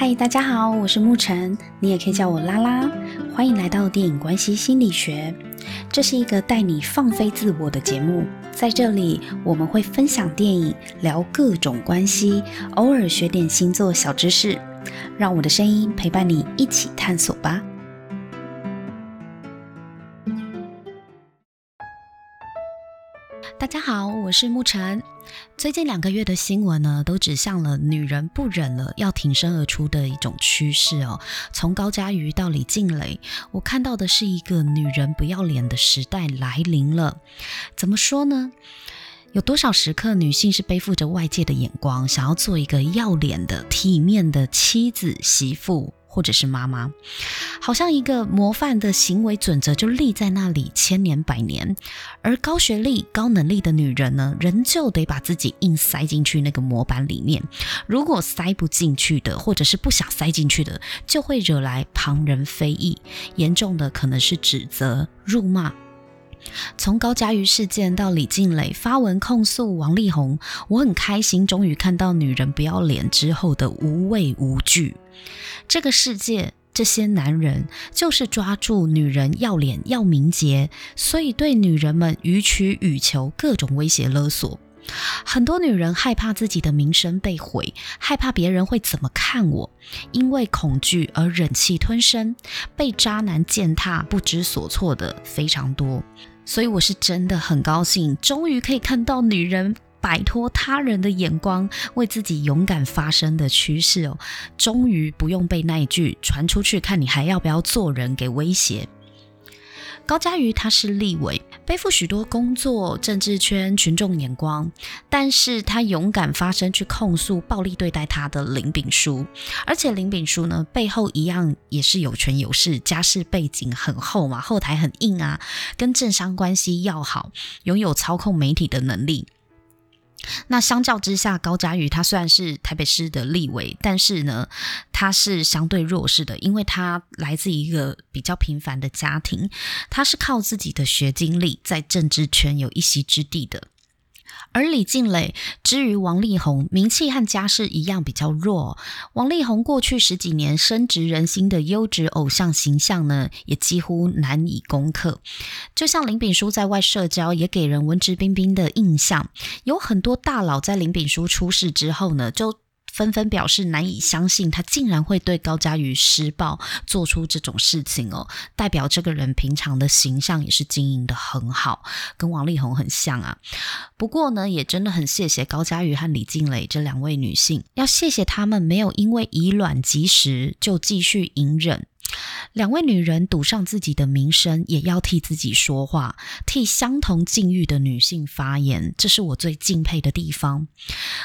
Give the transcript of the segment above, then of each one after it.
嗨，大家好，我是沐晨，你也可以叫我拉拉。欢迎来到电影关系心理学，这是一个带你放飞自我的节目。在这里，我们会分享电影，聊各种关系，偶尔学点星座小知识。让我的声音陪伴你一起探索吧。大家好，我是沐晨。最近两个月的新闻呢，都指向了女人不忍了，要挺身而出的一种趋势哦。从高佳瑜到李静蕾，我看到的是一个女人不要脸的时代来临了。怎么说呢？有多少时刻，女性是背负着外界的眼光，想要做一个要脸的、体面的妻子、媳妇？或者是妈妈，好像一个模范的行为准则就立在那里，千年百年。而高学历、高能力的女人呢，仍旧得把自己硬塞进去那个模板里面。如果塞不进去的，或者是不想塞进去的，就会惹来旁人非议，严重的可能是指责、辱骂。从高佳瑜事件到李静蕾发文控诉王力宏，我很开心，终于看到女人不要脸之后的无畏无惧。这个世界，这些男人就是抓住女人要脸要名节，所以对女人们予取予求，各种威胁勒索。很多女人害怕自己的名声被毁，害怕别人会怎么看我，因为恐惧而忍气吞声，被渣男践踏不知所措的非常多。所以我是真的很高兴，终于可以看到女人摆脱他人的眼光，为自己勇敢发声的趋势哦。终于不用被那一句传出去，看你还要不要做人给威胁。高嘉瑜他是立委，背负许多工作、政治圈群众眼光，但是他勇敢发声去控诉暴力对待他的林炳书，而且林炳书呢背后一样也是有权有势，家世背景很厚嘛，后台很硬啊，跟政商关系要好，拥有操控媒体的能力。那相较之下，高嘉瑜他虽然是台北市的立委，但是呢，他是相对弱势的，因为他来自一个比较平凡的家庭，他是靠自己的学经历在政治圈有一席之地的。而李静蕾之于王力宏，名气和家世一样比较弱。王力宏过去十几年深植人心的优质偶像形象呢，也几乎难以攻克。就像林炳书在外社交，也给人文质彬彬的印象。有很多大佬在林炳书出事之后呢，就纷纷表示难以相信，他竟然会对高佳瑜施暴，做出这种事情哦，代表这个人平常的形象也是经营的很好，跟王力宏很像啊。不过呢，也真的很谢谢高佳瑜和李静蕾这两位女性，要谢谢他们没有因为以卵击石就继续隐忍。两位女人赌上自己的名声，也要替自己说话，替相同境遇的女性发言，这是我最敬佩的地方。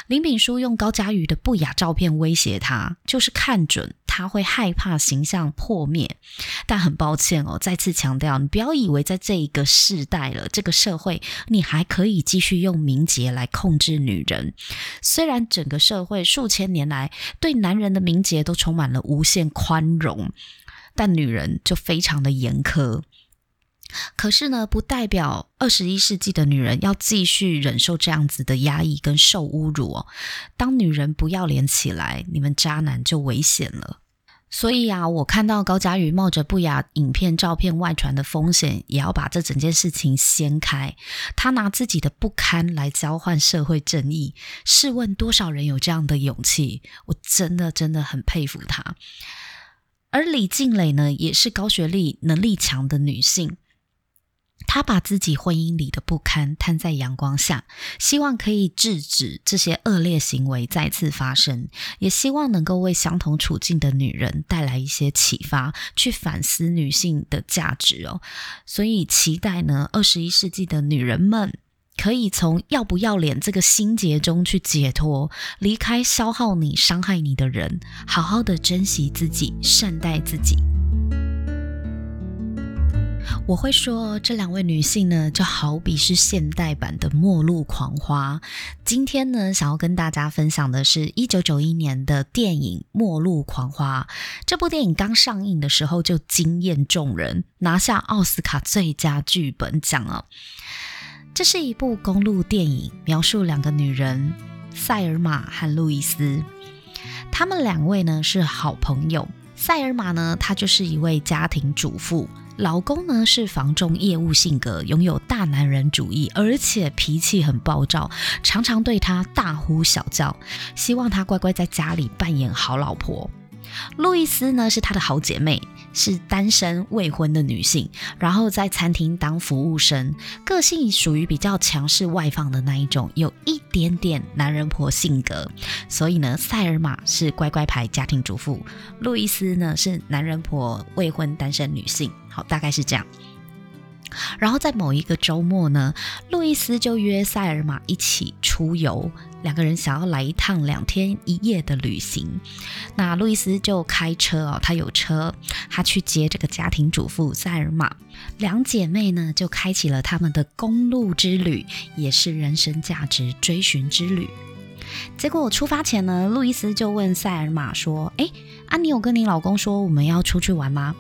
林炳书用高嘉瑜的不雅照片威胁她，就是看准她会害怕形象破灭。但很抱歉哦，再次强调，你不要以为在这一个世代了，这个社会，你还可以继续用名节来控制女人。虽然整个社会数千年来对男人的名节都充满了无限宽容。但女人就非常的严苛，可是呢，不代表二十一世纪的女人要继续忍受这样子的压抑跟受侮辱哦。当女人不要脸起来，你们渣男就危险了。所以啊，我看到高嘉瑜冒着不雅影片、照片外传的风险，也要把这整件事情掀开。她拿自己的不堪来交换社会正义，试问多少人有这样的勇气？我真的真的很佩服她。而李静蕾呢，也是高学历、能力强的女性。她把自己婚姻里的不堪摊在阳光下，希望可以制止这些恶劣行为再次发生，也希望能够为相同处境的女人带来一些启发，去反思女性的价值哦。所以期待呢，二十一世纪的女人们。可以从要不要脸这个心结中去解脱，离开消耗你、伤害你的人，好好的珍惜自己，善待自己。我会说，这两位女性呢，就好比是现代版的末路狂花。今天呢，想要跟大家分享的是一九九一年的电影《末路狂花》。这部电影刚上映的时候就惊艳众人，拿下奥斯卡最佳剧本奖啊！这是一部公路电影，描述两个女人，塞尔玛和路易斯。他们两位呢是好朋友。塞尔玛呢，她就是一位家庭主妇，老公呢是房中业务性格，拥有大男人主义，而且脾气很暴躁，常常对她大呼小叫，希望她乖乖在家里扮演好老婆。路易斯呢是她的好姐妹，是单身未婚的女性，然后在餐厅当服务生，个性属于比较强势外放的那一种，有一点点男人婆性格。所以呢，塞尔玛是乖乖牌家庭主妇，路易斯呢是男人婆未婚单身女性。好，大概是这样。然后在某一个周末呢，路易斯就约塞尔玛一起出游，两个人想要来一趟两天一夜的旅行。那路易斯就开车哦，他有车，他去接这个家庭主妇塞尔玛。两姐妹呢就开启了他们的公路之旅，也是人生价值追寻之旅。结果出发前呢，路易斯就问塞尔玛说：“哎，啊，你有跟你老公说我们要出去玩吗？”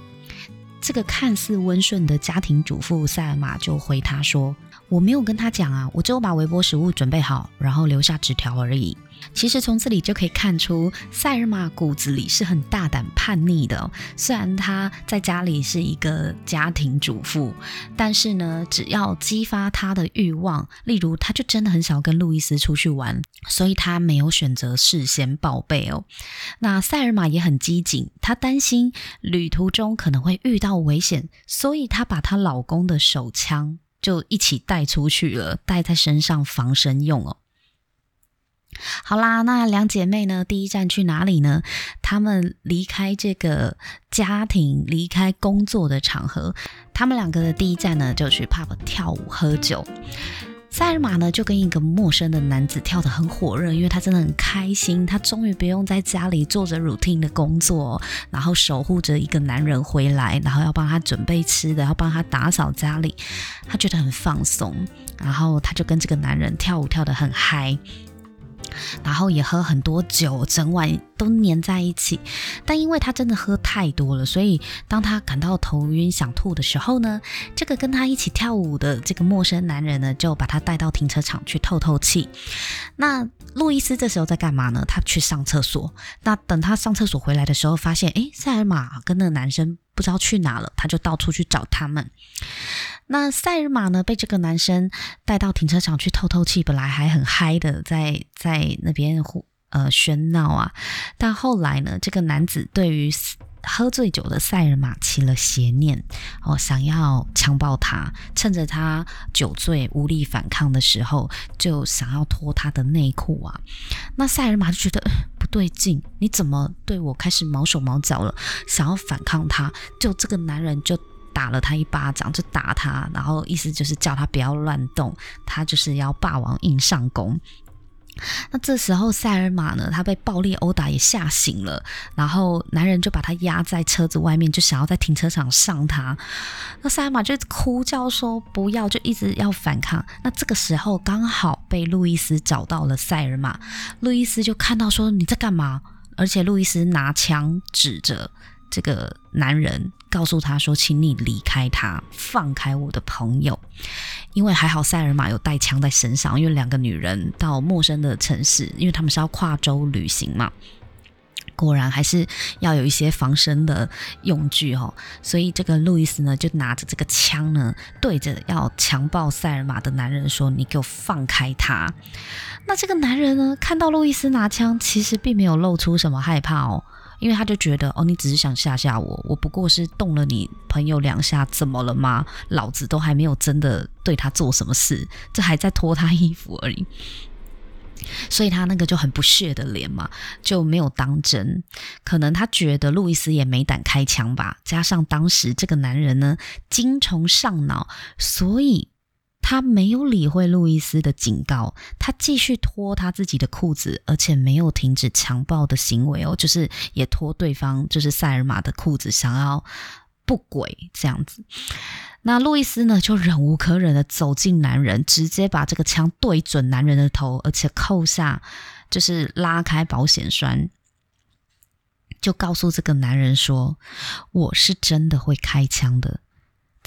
这个看似温顺的家庭主妇塞尔玛就回他说：“我没有跟他讲啊，我只有把微波食物准备好，然后留下纸条而已。”其实从这里就可以看出，塞尔玛骨子里是很大胆叛逆的。虽然她在家里是一个家庭主妇，但是呢，只要激发她的欲望，例如她就真的很想跟路易斯出去玩，所以她没有选择事先报备哦。那塞尔玛也很机警，她担心旅途中可能会遇到危险，所以她把她老公的手枪就一起带出去了，带在身上防身用哦。好啦，那两姐妹呢？第一站去哪里呢？她们离开这个家庭，离开工作的场合，她们两个的第一站呢，就去 pub 跳舞喝酒。塞尔玛呢，就跟一个陌生的男子跳得很火热，因为她真的很开心，她终于不用在家里做着 routine 的工作，然后守护着一个男人回来，然后要帮他准备吃的，要帮他打扫家里，她觉得很放松，然后她就跟这个男人跳舞跳得很嗨。然后也喝很多酒，整晚都黏在一起。但因为他真的喝太多了，所以当他感到头晕想吐的时候呢，这个跟他一起跳舞的这个陌生男人呢，就把他带到停车场去透透气。那路易斯这时候在干嘛呢？他去上厕所。那等他上厕所回来的时候，发现诶，塞尔玛跟那个男生不知道去哪了，他就到处去找他们。那塞尔玛呢，被这个男生带到停车场去透透气，本来还很嗨的，在在那边呃喧闹啊。但后来呢，这个男子对于喝醉酒的塞尔玛起了邪念，哦，想要强暴她，趁着她酒醉无力反抗的时候，就想要脱她的内裤啊。那塞尔玛就觉得，不对劲，你怎么对我开始毛手毛脚了？想要反抗他，就这个男人就。打了他一巴掌，就打他，然后意思就是叫他不要乱动，他就是要霸王硬上弓。那这时候塞尔玛呢，他被暴力殴打也吓醒了，然后男人就把他压在车子外面，就想要在停车场上他。那塞尔玛就哭叫说不要，就一直要反抗。那这个时候刚好被路易斯找到了塞尔玛，路易斯就看到说你在干嘛？而且路易斯拿枪指着这个男人。告诉他说：“请你离开他，放开我的朋友。因为还好塞尔玛有带枪在身上，因为两个女人到陌生的城市，因为他们是要跨州旅行嘛，果然还是要有一些防身的用具哦。所以这个路易斯呢，就拿着这个枪呢，对着要强暴塞尔玛的男人说：‘你给我放开他。’那这个男人呢，看到路易斯拿枪，其实并没有露出什么害怕哦。”因为他就觉得哦，你只是想吓吓我，我不过是动了你朋友两下，怎么了吗？老子都还没有真的对他做什么事，这还在脱他衣服而已。所以他那个就很不屑的脸嘛，就没有当真。可能他觉得路易斯也没胆开枪吧，加上当时这个男人呢，精虫上脑，所以。他没有理会路易斯的警告，他继续脱他自己的裤子，而且没有停止强暴的行为哦，就是也脱对方，就是塞尔玛的裤子，想要不轨这样子。那路易斯呢，就忍无可忍的走近男人，直接把这个枪对准男人的头，而且扣下，就是拉开保险栓，就告诉这个男人说：“我是真的会开枪的。”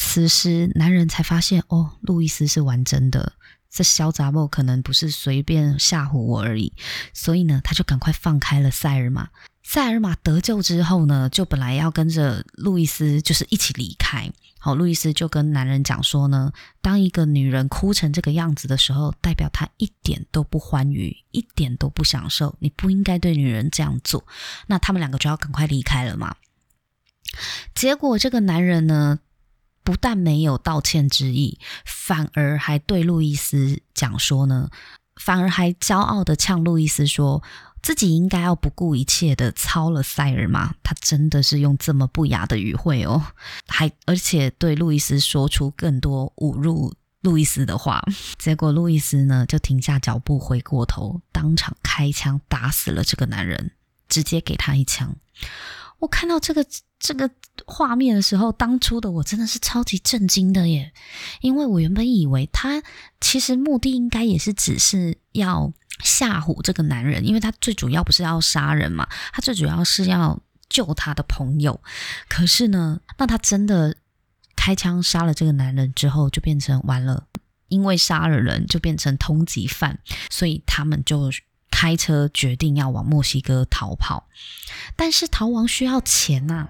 此时，男人才发现，哦，路易斯是玩真的，这小杂货可能不是随便吓唬我而已，所以呢，他就赶快放开了塞尔玛。塞尔玛得救之后呢，就本来要跟着路易斯就是一起离开。好，路易斯就跟男人讲说呢，当一个女人哭成这个样子的时候，代表她一点都不欢愉，一点都不享受。你不应该对女人这样做。那他们两个就要赶快离开了嘛。结果这个男人呢，不但没有道歉之意，反而还对路易斯讲说呢，反而还骄傲的呛路易斯说，自己应该要不顾一切的操了塞尔玛。他真的是用这么不雅的语汇哦，还而且对路易斯说出更多侮辱路易斯的话。结果路易斯呢，就停下脚步，回过头，当场开枪打死了这个男人，直接给他一枪。我看到这个这个画面的时候，当初的我真的是超级震惊的耶，因为我原本以为他其实目的应该也是只是要吓唬这个男人，因为他最主要不是要杀人嘛，他最主要是要救他的朋友。可是呢，那他真的开枪杀了这个男人之后，就变成完了，因为杀了人就变成通缉犯，所以他们就。开车决定要往墨西哥逃跑，但是逃亡需要钱呐、啊。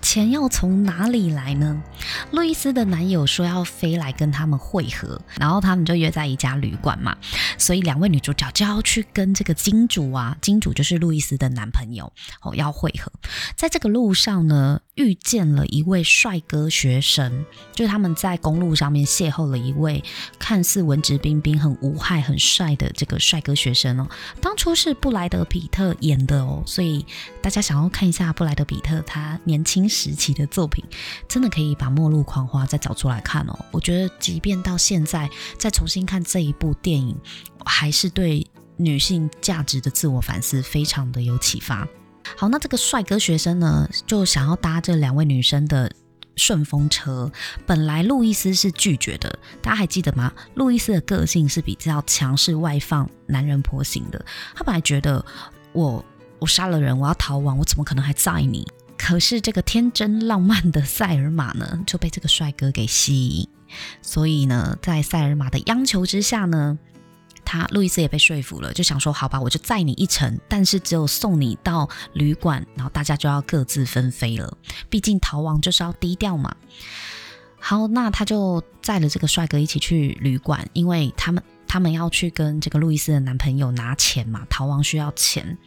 钱要从哪里来呢？路易斯的男友说要飞来跟他们会合，然后他们就约在一家旅馆嘛。所以两位女主角就要去跟这个金主啊，金主就是路易斯的男朋友哦，要会合。在这个路上呢，遇见了一位帅哥学生，就是他们在公路上面邂逅了一位看似文质彬彬、很无害、很帅的这个帅哥学生哦。当初是布莱德彼特演的哦，所以大家想要看一下布莱德彼特他年轻新时期的作品，真的可以把《末路狂花》再找出来看哦。我觉得，即便到现在再重新看这一部电影，还是对女性价值的自我反思非常的有启发。好，那这个帅哥学生呢，就想要搭这两位女生的顺风车。本来路易斯是拒绝的，大家还记得吗？路易斯的个性是比较强势、外放、男人婆型的。他本来觉得我我杀了人，我要逃亡，我怎么可能还载你？可是这个天真浪漫的塞尔玛呢，就被这个帅哥给吸引，所以呢，在塞尔玛的央求之下呢，他路易斯也被说服了，就想说好吧，我就载你一程，但是只有送你到旅馆，然后大家就要各自分飞了。毕竟逃亡就是要低调嘛。好，那他就载了这个帅哥一起去旅馆，因为他们他们要去跟这个路易斯的男朋友拿钱嘛，逃亡需要钱。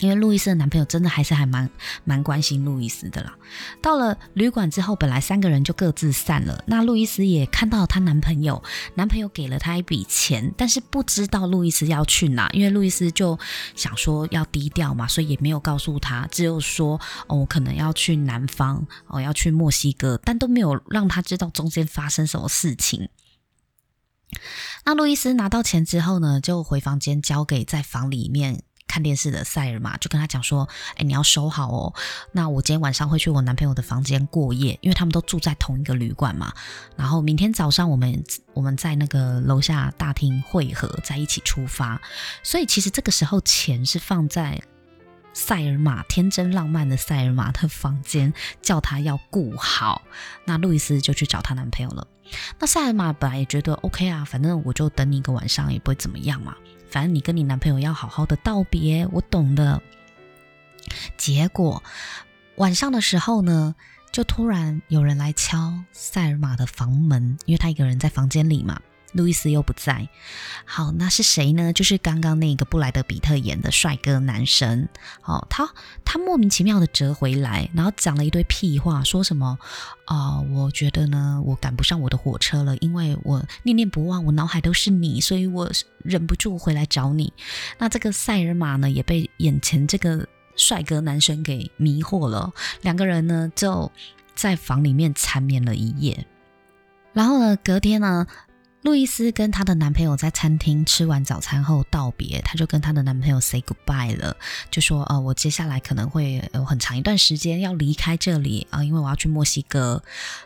因为路易斯的男朋友真的还是还蛮蛮关心路易斯的啦。到了旅馆之后，本来三个人就各自散了。那路易斯也看到她男朋友，男朋友给了她一笔钱，但是不知道路易斯要去哪，因为路易斯就想说要低调嘛，所以也没有告诉他，只有说哦，我可能要去南方，哦，要去墨西哥，但都没有让他知道中间发生什么事情。那路易斯拿到钱之后呢，就回房间交给在房里面。看电视的塞尔玛就跟他讲说：“哎，你要收好哦。那我今天晚上会去我男朋友的房间过夜，因为他们都住在同一个旅馆嘛。然后明天早上我们我们在那个楼下大厅会合，在一起出发。所以其实这个时候钱是放在塞尔玛天真浪漫的塞尔玛的房间，叫他要顾好。那路易斯就去找她男朋友了。那塞尔玛本来也觉得 OK 啊，反正我就等你一个晚上也不会怎么样嘛。”反正你跟你男朋友要好好的道别，我懂的。结果晚上的时候呢，就突然有人来敲塞尔玛的房门，因为她一个人在房间里嘛。路易斯又不在，好，那是谁呢？就是刚刚那个布莱德彼特演的帅哥男神。好，他他莫名其妙的折回来，然后讲了一堆屁话，说什么啊、我觉得呢，我赶不上我的火车了，因为我念念不忘，我脑海都是你，所以我忍不住回来找你。那这个塞尔玛呢，也被眼前这个帅哥男生给迷惑了，两个人呢就在房里面缠绵了一夜，然后呢，隔天呢。路易斯跟她的男朋友在餐厅吃完早餐后道别，她就跟她的男朋友 say goodbye 了，就说：“呃，我接下来可能会有很长一段时间要离开这里啊，因为我要去墨西哥。”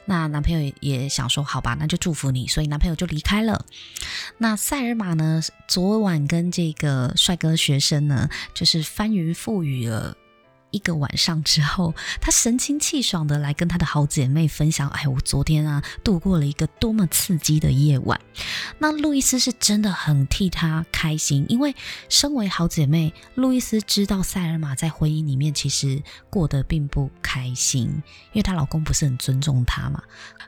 那男朋友也想说：“好吧，那就祝福你。”所以男朋友就离开了。那塞尔玛呢，昨晚跟这个帅哥学生呢，就是翻云覆雨了一个晚上之后，她神清气爽的来跟她的好姐妹分享：“哎，我昨天啊度过了一个多么刺激的夜晚。”那路易斯是真的很替她开心，因为身为好姐妹，路易斯知道塞尔玛在婚姻里面其实过得并不开心，因为她老公不是很尊重她嘛。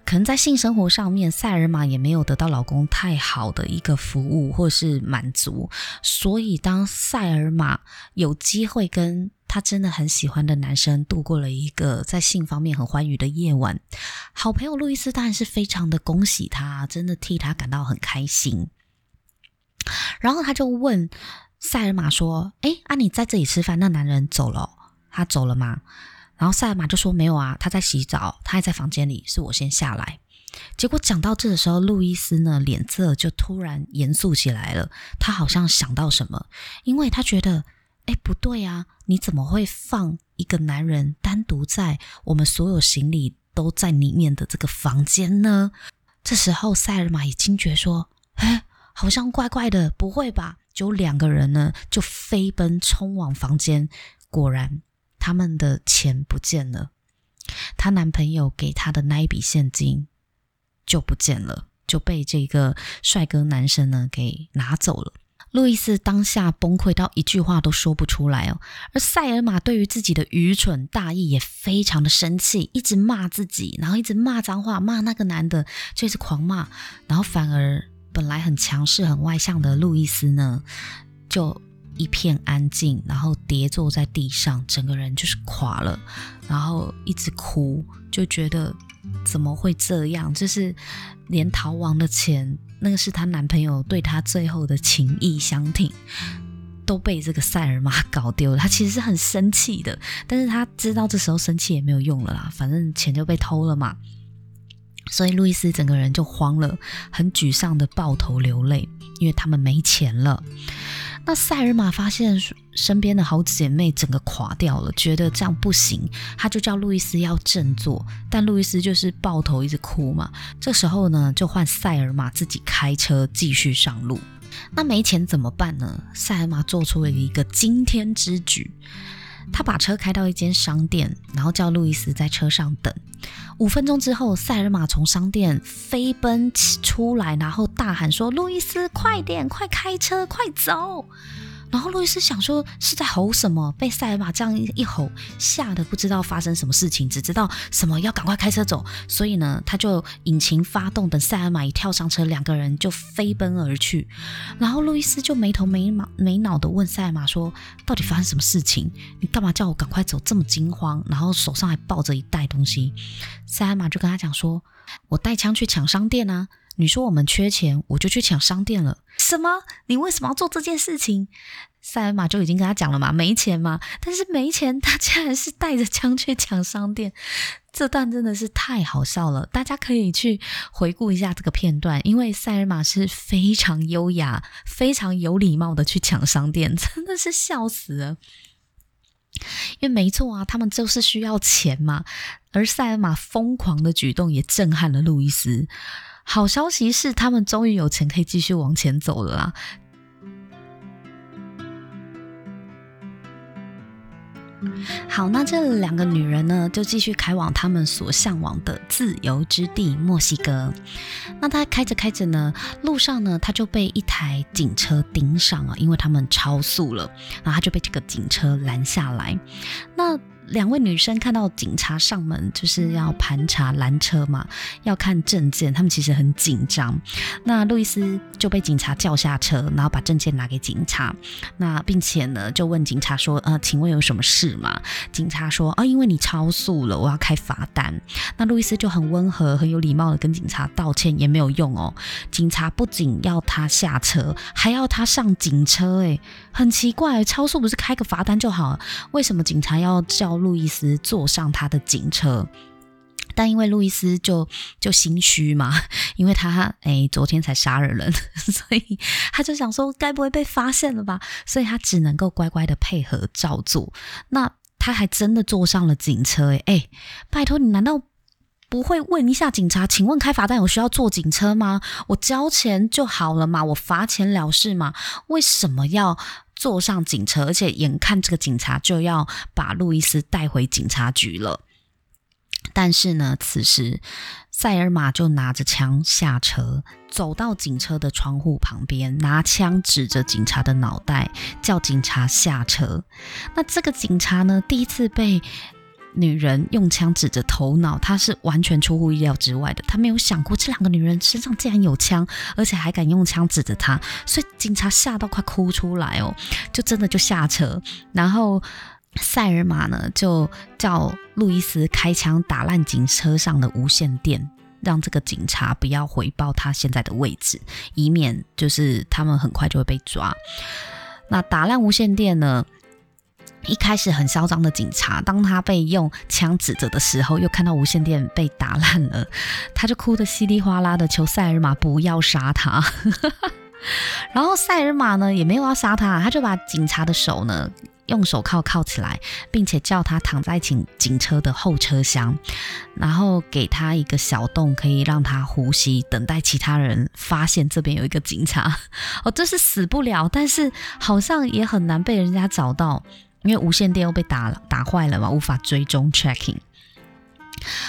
可能在性生活上面，塞尔玛也没有得到老公太好的一个服务或是满足，所以当塞尔玛有机会跟他真的很喜欢的男生度过了一个在性方面很欢愉的夜晚，好朋友路易斯当然是非常的恭喜他，真的替他感到很开心。然后他就问塞尔玛说：“哎，啊你在这里吃饭，那男人走了，他走了吗？”然后塞尔玛就说：“没有啊，他在洗澡，他还在房间里，是我先下来。”结果讲到这的时候，路易斯呢脸色就突然严肃起来了，他好像想到什么，因为他觉得。哎，不对啊！你怎么会放一个男人单独在我们所有行李都在里面的这个房间呢？这时候塞尔玛也惊觉说：“哎，好像怪怪的，不会吧？”就两个人呢，就飞奔冲往房间，果然他们的钱不见了，她男朋友给她的那一笔现金就不见了，就被这个帅哥男生呢给拿走了。路易斯当下崩溃到一句话都说不出来哦，而塞尔玛对于自己的愚蠢大意也非常的生气，一直骂自己，然后一直骂脏话，骂那个男的，就是狂骂，然后反而本来很强势、很外向的路易斯呢，就一片安静，然后跌坐在地上，整个人就是垮了，然后一直哭，就觉得怎么会这样？就是连逃亡的钱。那个是她男朋友对她最后的情意相挺，都被这个塞尔玛搞丢了。她其实是很生气的，但是她知道这时候生气也没有用了啦，反正钱就被偷了嘛。所以路易斯整个人就慌了，很沮丧的抱头流泪，因为他们没钱了。那塞尔玛发现身边的好姐妹整个垮掉了，觉得这样不行，她就叫路易斯要振作，但路易斯就是抱头一直哭嘛。这时候呢，就换塞尔玛自己开车继续上路。那没钱怎么办呢？塞尔玛做出了一个惊天之举。他把车开到一间商店，然后叫路易斯在车上等。五分钟之后，塞尔玛从商店飞奔出来，然后大喊说：“路易斯，快点，快开车，快走！”然后路易斯想说是在吼什么，被塞尔玛这样一吼，吓得不知道发生什么事情，只知道什么要赶快开车走。所以呢，他就引擎发动，等塞尔玛一跳上车，两个人就飞奔而去。然后路易斯就没头没脑没脑的问塞尔玛说：“到底发生什么事情？你干嘛叫我赶快走，这么惊慌？然后手上还抱着一袋东西。”塞尔玛就跟他讲说：“我带枪去抢商店啊。”你说我们缺钱，我就去抢商店了。什么？你为什么要做这件事情？塞尔玛就已经跟他讲了嘛，没钱嘛。但是没钱，他竟然是带着枪去抢商店，这段真的是太好笑了。大家可以去回顾一下这个片段，因为塞尔玛是非常优雅、非常有礼貌的去抢商店，真的是笑死了。因为没错啊，他们就是需要钱嘛。而塞尔玛疯狂的举动也震撼了路易斯。好消息是，他们终于有钱可以继续往前走了啦。好，那这两个女人呢，就继续开往他们所向往的自由之地——墨西哥。那她开着开着呢，路上呢，她就被一台警车盯上了，因为他们超速了，然后她就被这个警车拦下来。那两位女生看到警察上门，就是要盘查拦车嘛，要看证件，他们其实很紧张。那路易斯就被警察叫下车，然后把证件拿给警察，那并且呢就问警察说：“呃，请问有什么事吗？”警察说：“啊，因为你超速了，我要开罚单。”那路易斯就很温和、很有礼貌的跟警察道歉，也没有用哦。警察不仅要他下车，还要他上警车，诶，很奇怪，超速不是开个罚单就好，为什么警察要叫？路易斯坐上他的警车，但因为路易斯就就心虚嘛，因为他哎昨天才杀了人，所以他就想说该不会被发现了吧，所以他只能够乖乖的配合照做。那他还真的坐上了警车，哎哎，拜托你难道不会问一下警察？请问开罚单有需要坐警车吗？我交钱就好了嘛，我罚钱了事嘛，为什么要？坐上警车，而且眼看这个警察就要把路易斯带回警察局了。但是呢，此时塞尔玛就拿着枪下车，走到警车的窗户旁边，拿枪指着警察的脑袋，叫警察下车。那这个警察呢，第一次被女人用枪指着头脑，他是完全出乎意料之外的。他没有想过这两个女人身上竟然有枪，而且还敢用枪指着他，所以警察吓到快哭出来哦，就真的就下车，然后。塞尔玛呢，就叫路易斯开枪打烂警车上的无线电，让这个警察不要回报他现在的位置，以免就是他们很快就会被抓。那打烂无线电呢，一开始很嚣张的警察，当他被用枪指着的时候，又看到无线电被打烂了，他就哭得稀里哗啦的，求塞尔玛不要杀他。然后塞尔玛呢，也没有要杀他，他就把警察的手呢。用手铐铐起来，并且叫他躺在警警车的后车厢，然后给他一个小洞，可以让他呼吸，等待其他人发现这边有一个警察。哦，这是死不了，但是好像也很难被人家找到，因为无线电又被打了打坏了嘛，无法追踪 tracking。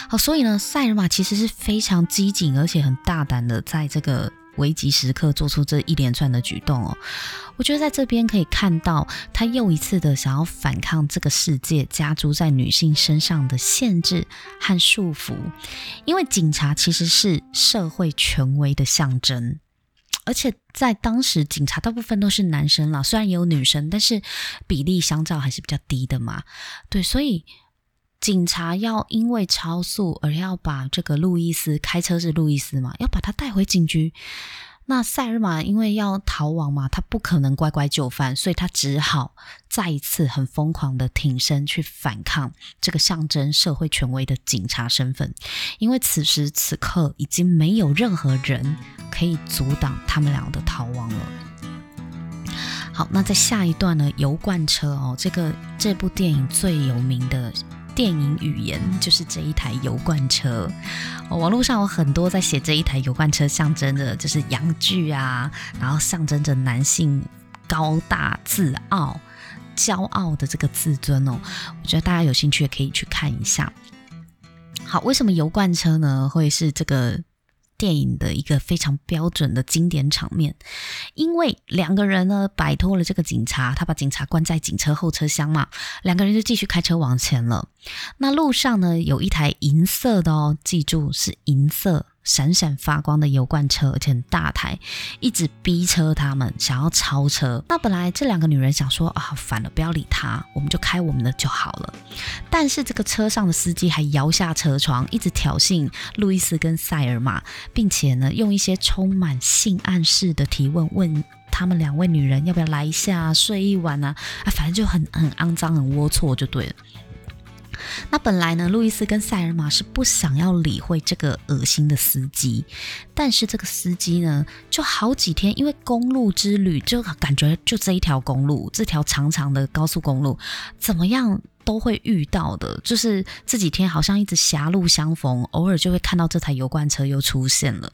好，所以呢，塞尔玛其实是非常机警而且很大胆的，在这个。危急时刻做出这一连串的举动哦，我觉得在这边可以看到他又一次的想要反抗这个世界加诸在女性身上的限制和束缚，因为警察其实是社会权威的象征，而且在当时警察大部分都是男生啦，虽然也有女生，但是比例相较还是比较低的嘛，对，所以。警察要因为超速而要把这个路易斯，开车是路易斯嘛，要把他带回警局。那塞尔玛因为要逃亡嘛，他不可能乖乖就范，所以他只好再一次很疯狂的挺身去反抗这个象征社会权威的警察身份。因为此时此刻已经没有任何人可以阻挡他们俩的逃亡了。好，那在下一段呢，油罐车哦，这个这部电影最有名的。电影语言就是这一台油罐车，网络上有很多在写这一台油罐车象征着就是阳具啊，然后象征着男性高大自傲、骄傲的这个自尊哦。我觉得大家有兴趣也可以去看一下。好，为什么油罐车呢会是这个？电影的一个非常标准的经典场面，因为两个人呢摆脱了这个警察，他把警察关在警车后车厢嘛，两个人就继续开车往前了。那路上呢有一台银色的哦，记住是银色。闪闪发光的油罐车，而且很大台，一直逼车他们想要超车。那本来这两个女人想说啊，烦了，不要理他，我们就开我们的就好了。但是这个车上的司机还摇下车窗，一直挑衅路易斯跟塞尔玛，并且呢，用一些充满性暗示的提问，问他们两位女人要不要来一下睡一晚啊？啊，反正就很很肮脏、很龌龊就对了。那本来呢，路易斯跟塞尔玛是不想要理会这个恶心的司机，但是这个司机呢，就好几天，因为公路之旅，就感觉就这一条公路，这条长长的高速公路，怎么样都会遇到的，就是这几天好像一直狭路相逢，偶尔就会看到这台油罐车又出现了。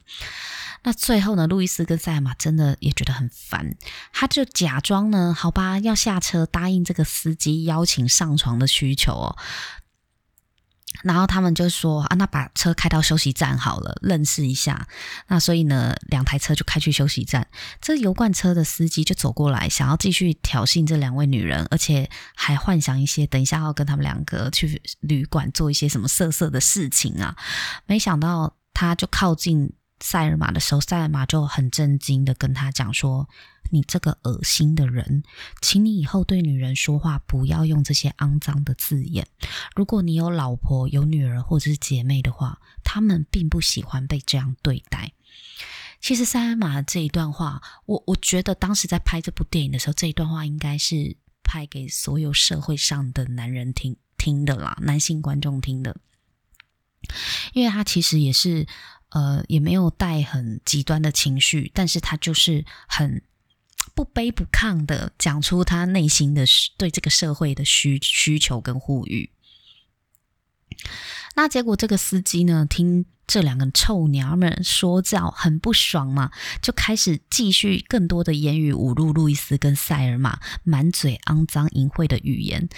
那最后呢，路易斯跟塞尔玛真的也觉得很烦，他就假装呢，好吧，要下车答应这个司机邀请上床的需求哦。然后他们就说啊，那把车开到休息站好了，认识一下。那所以呢，两台车就开去休息站。这油罐车的司机就走过来，想要继续挑衅这两位女人，而且还幻想一些等一下要跟他们两个去旅馆做一些什么色色的事情啊。没想到他就靠近塞尔玛的时候，塞尔玛就很震惊的跟他讲说。你这个恶心的人，请你以后对女人说话不要用这些肮脏的字眼。如果你有老婆、有女儿或者是姐妹的话，她们并不喜欢被这样对待。其实塞尔玛这一段话，我我觉得当时在拍这部电影的时候，这一段话应该是拍给所有社会上的男人听听的啦，男性观众听的，因为他其实也是呃，也没有带很极端的情绪，但是他就是很。不卑不亢的讲出他内心的对这个社会的需需求跟呼吁。那结果这个司机呢，听这两个臭娘们说教，很不爽嘛，就开始继续更多的言语侮辱路易斯跟塞尔玛，满嘴肮脏淫秽的语言，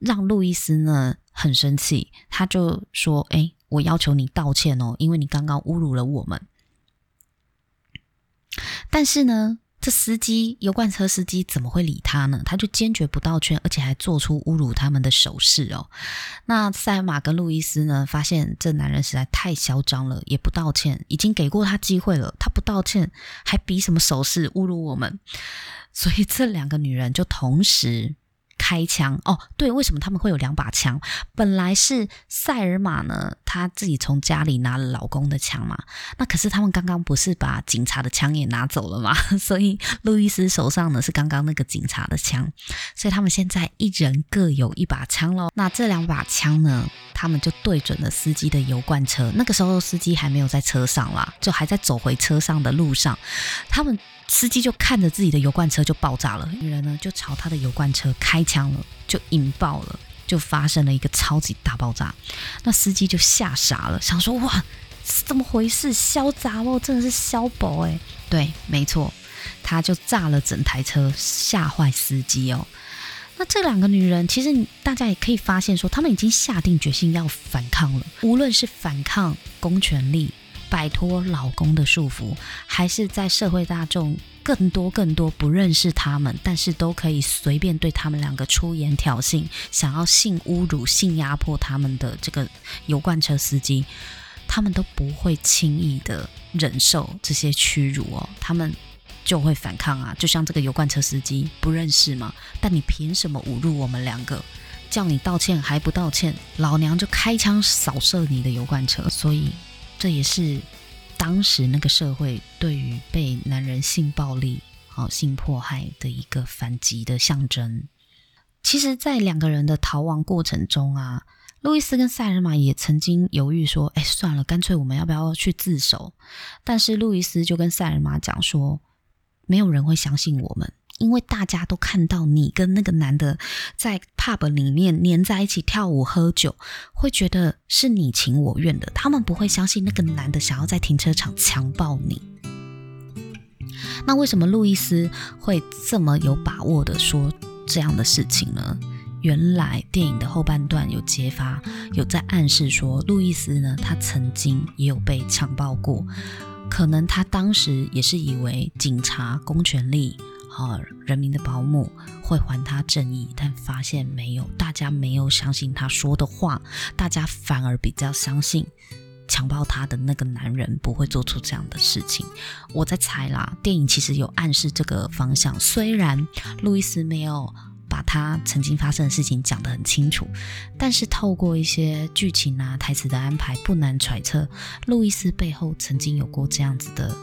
让路易斯呢很生气，他就说：“哎，我要求你道歉哦，因为你刚刚侮辱了我们。”但是呢，这司机油罐车司机怎么会理他呢？他就坚决不道歉，而且还做出侮辱他们的手势哦。那塞尔玛跟路易斯呢，发现这男人实在太嚣张了，也不道歉，已经给过他机会了，他不道歉，还比什么手势侮辱我们？所以这两个女人就同时。开枪哦，对，为什么他们会有两把枪？本来是塞尔玛呢，她自己从家里拿了老公的枪嘛。那可是他们刚刚不是把警察的枪也拿走了吗？所以路易斯手上呢是刚刚那个警察的枪，所以他们现在一人各有一把枪喽。那这两把枪呢，他们就对准了司机的油罐车。那个时候司机还没有在车上啦，就还在走回车上的路上。他们。司机就看着自己的油罐车就爆炸了，女人呢就朝他的油罐车开枪了，就引爆了，就发生了一个超级大爆炸。那司机就吓傻了，想说哇，怎么回事？嚣杂哦，真的是嚣宝哎。对，没错，他就炸了整台车，吓坏司机哦。那这两个女人，其实大家也可以发现说，她们已经下定决心要反抗了，无论是反抗公权力。摆脱老公的束缚，还是在社会大众更多更多不认识他们，但是都可以随便对他们两个出言挑衅，想要性侮辱、性压迫他们的这个油罐车司机，他们都不会轻易的忍受这些屈辱哦，他们就会反抗啊！就像这个油罐车司机不认识吗？但你凭什么侮辱我们两个？叫你道歉还不道歉，老娘就开枪扫射你的油罐车！所以。这也是当时那个社会对于被男人性暴力、好性迫害的一个反击的象征。其实，在两个人的逃亡过程中啊，路易斯跟塞尔玛也曾经犹豫说：“哎，算了，干脆我们要不要去自首？”但是路易斯就跟塞尔玛讲说：“没有人会相信我们。”因为大家都看到你跟那个男的在 pub 里面黏在一起跳舞喝酒，会觉得是你情我愿的。他们不会相信那个男的想要在停车场强暴你。那为什么路易斯会这么有把握的说这样的事情呢？原来电影的后半段有揭发，有在暗示说，路易斯呢，他曾经也有被强暴过，可能他当时也是以为警察、公权力。好，人民的保姆会还他正义，但发现没有，大家没有相信他说的话，大家反而比较相信强暴他的那个男人不会做出这样的事情。我在猜啦，电影其实有暗示这个方向，虽然路易斯没有把他曾经发生的事情讲得很清楚，但是透过一些剧情啊、台词的安排，不难揣测，路易斯背后曾经有过这样子的。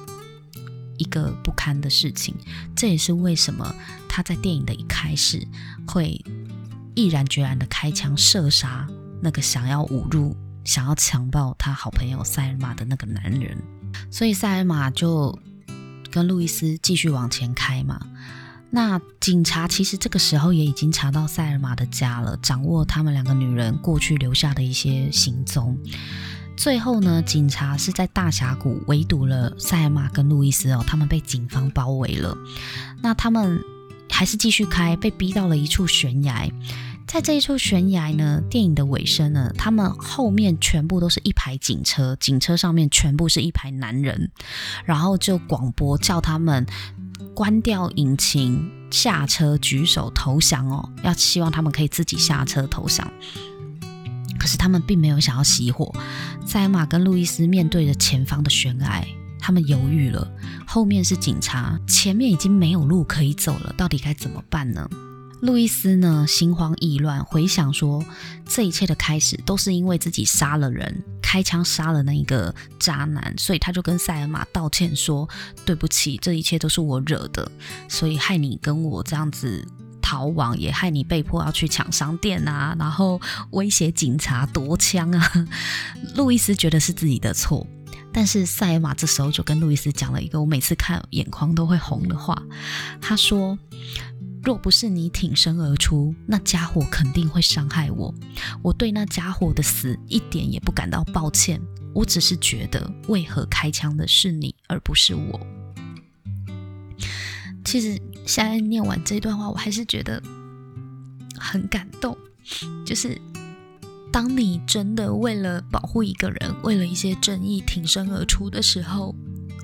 一个不堪的事情，这也是为什么他在电影的一开始会毅然决然的开枪射杀那个想要侮辱、想要强暴他好朋友塞尔玛的那个男人。所以塞尔玛就跟路易斯继续往前开嘛。那警察其实这个时候也已经查到塞尔玛的家了，掌握他们两个女人过去留下的一些行踪。最后呢，警察是在大峡谷围堵了塞尔玛跟路易斯哦，他们被警方包围了。那他们还是继续开，被逼到了一处悬崖。在这一处悬崖呢，电影的尾声呢，他们后面全部都是一排警车，警车上面全部是一排男人，然后就广播叫他们关掉引擎，下车举手投降哦，要希望他们可以自己下车投降。可是他们并没有想要熄火。塞尔玛跟路易斯面对着前方的悬崖，他们犹豫了。后面是警察，前面已经没有路可以走了，到底该怎么办呢？路易斯呢，心慌意乱，回想说，这一切的开始都是因为自己杀了人，开枪杀了那一个渣男，所以他就跟塞尔玛道歉说：“对不起，这一切都是我惹的，所以害你跟我这样子。”逃亡也害你被迫要去抢商店啊，然后威胁警察夺枪啊。路易斯觉得是自己的错，但是塞尔玛这时候就跟路易斯讲了一个我每次看眼眶都会红的话。他说：“若不是你挺身而出，那家伙肯定会伤害我。我对那家伙的死一点也不感到抱歉，我只是觉得，为何开枪的是你而不是我？其实现在念完这段话，我还是觉得很感动。就是当你真的为了保护一个人，为了一些正义挺身而出的时候，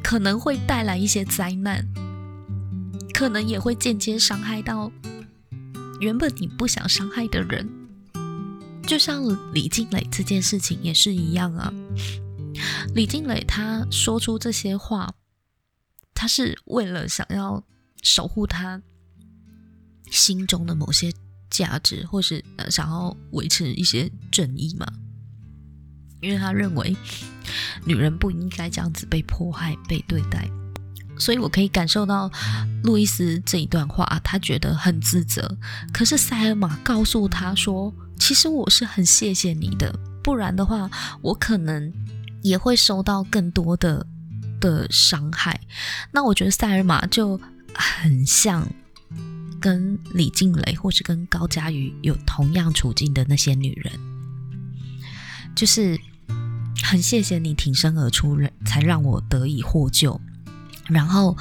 可能会带来一些灾难。可能也会间接伤害到原本你不想伤害的人，就像李静蕾这件事情也是一样啊。李静蕾她说出这些话，她是为了想要守护她心中的某些价值，或是呃想要维持一些正义嘛。因为他认为女人不应该这样子被迫害、被对待。所以我可以感受到路易斯这一段话，他觉得很自责。可是塞尔玛告诉他说：“其实我是很谢谢你的，不然的话，我可能也会受到更多的的伤害。”那我觉得塞尔玛就很像跟李静蕾或是跟高嘉瑜有同样处境的那些女人，就是很谢谢你挺身而出，才让我得以获救。然后，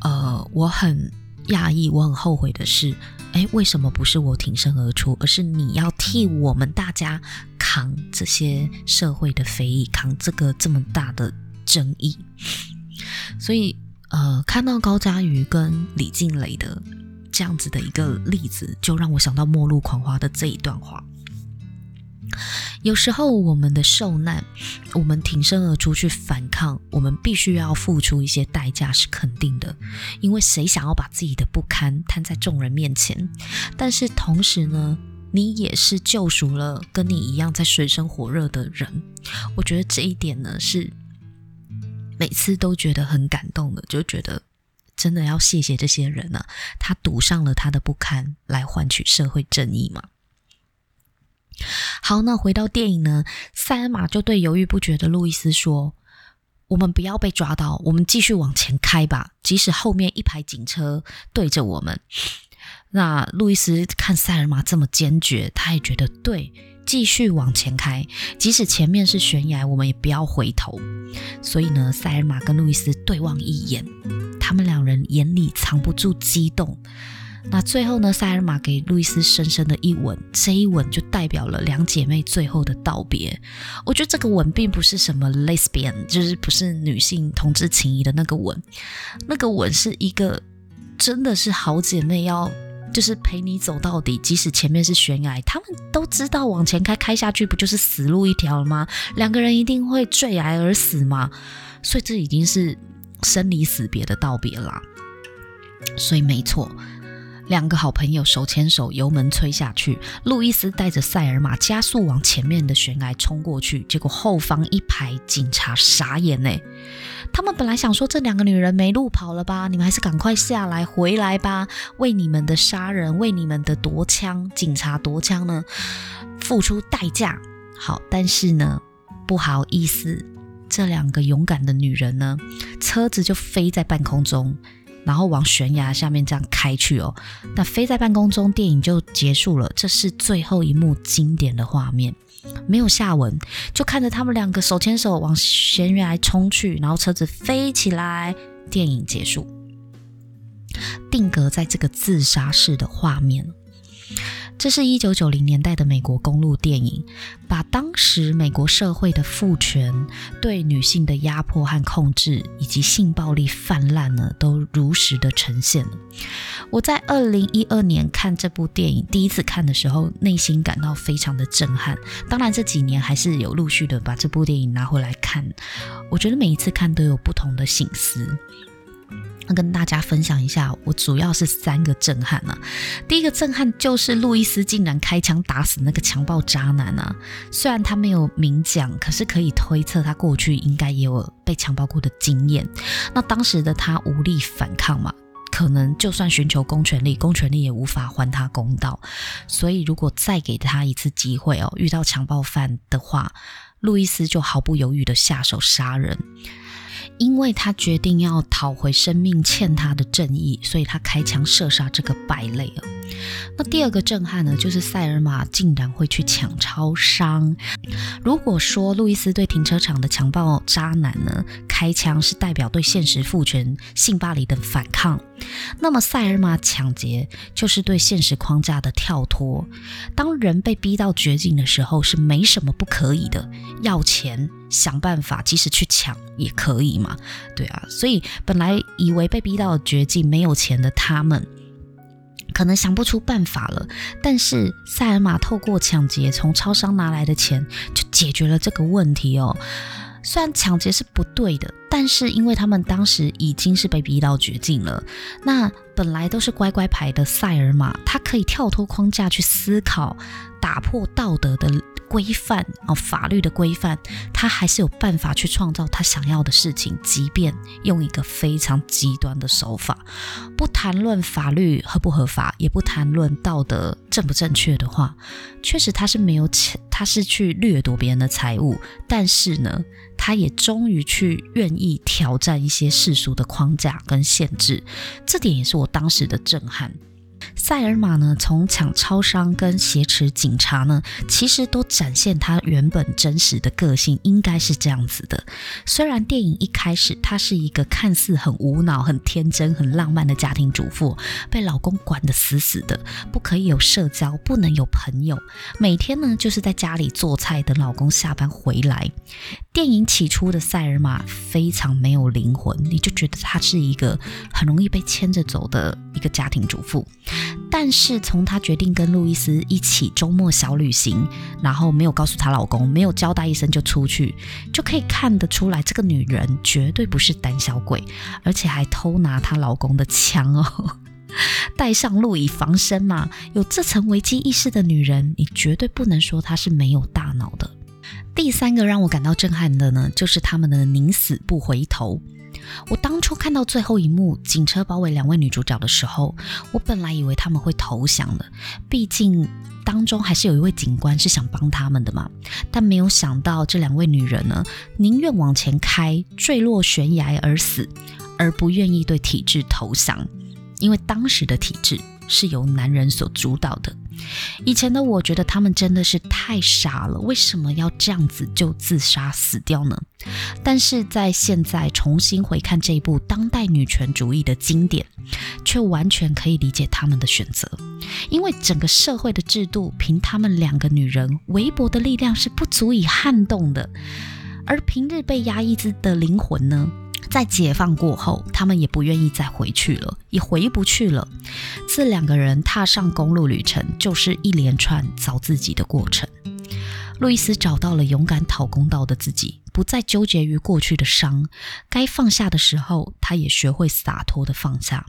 呃，我很讶异，我很后悔的是，哎，为什么不是我挺身而出，而是你要替我们大家扛这些社会的非议，扛这个这么大的争议？所以，呃，看到高嘉瑜跟李静蕾的这样子的一个例子，就让我想到《末路狂花》的这一段话。有时候我们的受难，我们挺身而出去反抗，我们必须要付出一些代价是肯定的，因为谁想要把自己的不堪摊在众人面前？但是同时呢，你也是救赎了跟你一样在水深火热的人。我觉得这一点呢，是每次都觉得很感动的，就觉得真的要谢谢这些人啊，他赌上了他的不堪来换取社会正义嘛。好，那回到电影呢，塞尔玛就对犹豫不决的路易斯说：“我们不要被抓到，我们继续往前开吧，即使后面一排警车对着我们。”那路易斯看塞尔玛这么坚决，他也觉得对，继续往前开，即使前面是悬崖，我们也不要回头。所以呢，塞尔玛跟路易斯对望一眼，他们两人眼里藏不住激动。那最后呢，塞尔玛给路易斯深深的一吻，这一吻就代表了两姐妹最后的道别。我觉得这个吻并不是什么 lesbian，就是不是女性同志情谊的那个吻，那个吻是一个真的是好姐妹要就是陪你走到底，即使前面是悬崖，他们都知道往前开开下去不就是死路一条了吗？两个人一定会坠崖而死吗？所以这已经是生离死别的道别了。所以没错。两个好朋友手牵手，油门催下去。路易斯带着塞尔玛加速往前面的悬崖冲过去，结果后方一排警察傻眼呢。他们本来想说，这两个女人没路跑了吧？你们还是赶快下来回来吧，为你们的杀人，为你们的夺枪，警察夺枪呢，付出代价。好，但是呢，不好意思，这两个勇敢的女人呢，车子就飞在半空中。然后往悬崖下面这样开去哦，那飞在半空中，电影就结束了。这是最后一幕经典的画面，没有下文，就看着他们两个手牵手往悬崖冲去，然后车子飞起来，电影结束，定格在这个自杀式的画面。这是一九九零年代的美国公路电影，把当时美国社会的父权对女性的压迫和控制，以及性暴力泛滥呢，都如实的呈现了。我在二零一二年看这部电影，第一次看的时候，内心感到非常的震撼。当然这几年还是有陆续的把这部电影拿回来看，我觉得每一次看都有不同的醒思。跟大家分享一下，我主要是三个震撼啊。第一个震撼就是路易斯竟然开枪打死那个强暴渣男啊！虽然他没有明讲，可是可以推测他过去应该也有被强暴过的经验。那当时的他无力反抗嘛，可能就算寻求公权力，公权力也无法还他公道。所以如果再给他一次机会哦，遇到强暴犯的话，路易斯就毫不犹豫的下手杀人。因为他决定要讨回生命欠他的正义，所以他开枪射杀这个败类了。那第二个震撼呢，就是塞尔玛竟然会去抢超商。如果说路易斯对停车场的强暴渣男呢开枪是代表对现实父权、性暴力的反抗，那么塞尔玛抢劫就是对现实框架的跳脱。当人被逼到绝境的时候，是没什么不可以的，要钱想办法，即使去抢也可以嘛？对啊，所以本来以为被逼到绝境没有钱的他们。可能想不出办法了，但是塞尔玛透过抢劫从超商拿来的钱就解决了这个问题哦。虽然抢劫是不对的，但是因为他们当时已经是被逼到绝境了，那本来都是乖乖牌的塞尔玛，他可以跳脱框架去思考，打破道德的规范哦，法律的规范，他还是有办法去创造他想要的事情，即便用一个非常极端的手法。不谈论法律合不合法，也不谈论道德正不正确的话，确实他是没有钱，他是去掠夺别人的财物，但是呢，他也终于去愿意挑战一些世俗的框架跟限制，这点也是我当时的震撼。塞尔玛呢，从抢超商跟挟持警察呢，其实都展现他原本真实的个性，应该是这样子的。虽然电影一开始她是一个看似很无脑、很天真、很浪漫的家庭主妇，被老公管得死死的，不可以有社交，不能有朋友，每天呢就是在家里做菜等老公下班回来。电影起初的塞尔玛非常没有灵魂，你就觉得她是一个很容易被牵着走的一个家庭主妇。但是从她决定跟路易斯一起周末小旅行，然后没有告诉她老公，没有交代一声就出去，就可以看得出来，这个女人绝对不是胆小鬼，而且还偷拿她老公的枪哦，带上路以防身嘛。有这层危机意识的女人，你绝对不能说她是没有大脑的。第三个让我感到震撼的呢，就是他们的宁死不回头。我当初看到最后一幕，警车包围两位女主角的时候，我本来以为他们会投降的，毕竟当中还是有一位警官是想帮他们的嘛。但没有想到这两位女人呢，宁愿往前开，坠落悬崖而死，而不愿意对体制投降，因为当时的体制是由男人所主导的。以前的我觉得他们真的是太傻了，为什么要这样子就自杀死掉呢？但是在现在重新回看这一部当代女权主义的经典，却完全可以理解他们的选择，因为整个社会的制度凭他们两个女人微薄的力量是不足以撼动的，而平日被压抑着的灵魂呢？在解放过后，他们也不愿意再回去了，也回不去了。这两个人踏上公路旅程，就是一连串找自己的过程。路易斯找到了勇敢讨公道的自己，不再纠结于过去的伤，该放下的时候，他也学会洒脱的放下。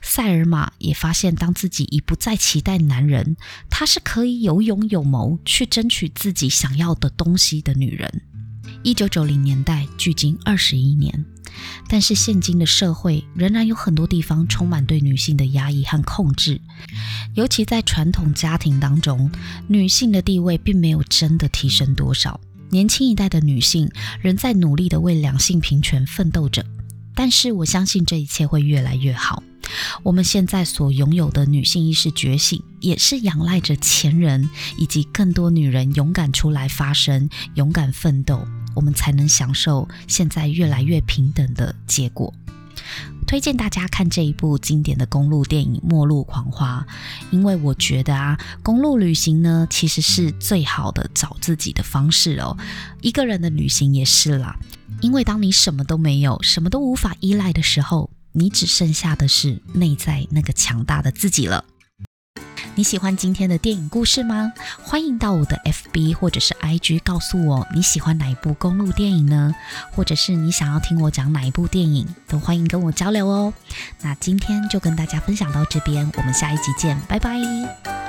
塞尔玛也发现，当自己已不再期待男人，她是可以有勇有谋去争取自己想要的东西的女人。一九九零年代，距今二十一年。但是现今的社会仍然有很多地方充满对女性的压抑和控制，尤其在传统家庭当中，女性的地位并没有真的提升多少。年轻一代的女性仍在努力地为两性平权奋斗着，但是我相信这一切会越来越好。我们现在所拥有的女性意识觉醒，也是仰赖着前人以及更多女人勇敢出来发声、勇敢奋斗。我们才能享受现在越来越平等的结果。推荐大家看这一部经典的公路电影《末路狂花》，因为我觉得啊，公路旅行呢，其实是最好的找自己的方式哦。一个人的旅行也是啦，因为当你什么都没有，什么都无法依赖的时候，你只剩下的是内在那个强大的自己了。你喜欢今天的电影故事吗？欢迎到我的 FB 或者是 IG 告诉我你喜欢哪一部公路电影呢？或者是你想要听我讲哪一部电影，都欢迎跟我交流哦。那今天就跟大家分享到这边，我们下一集见，拜拜。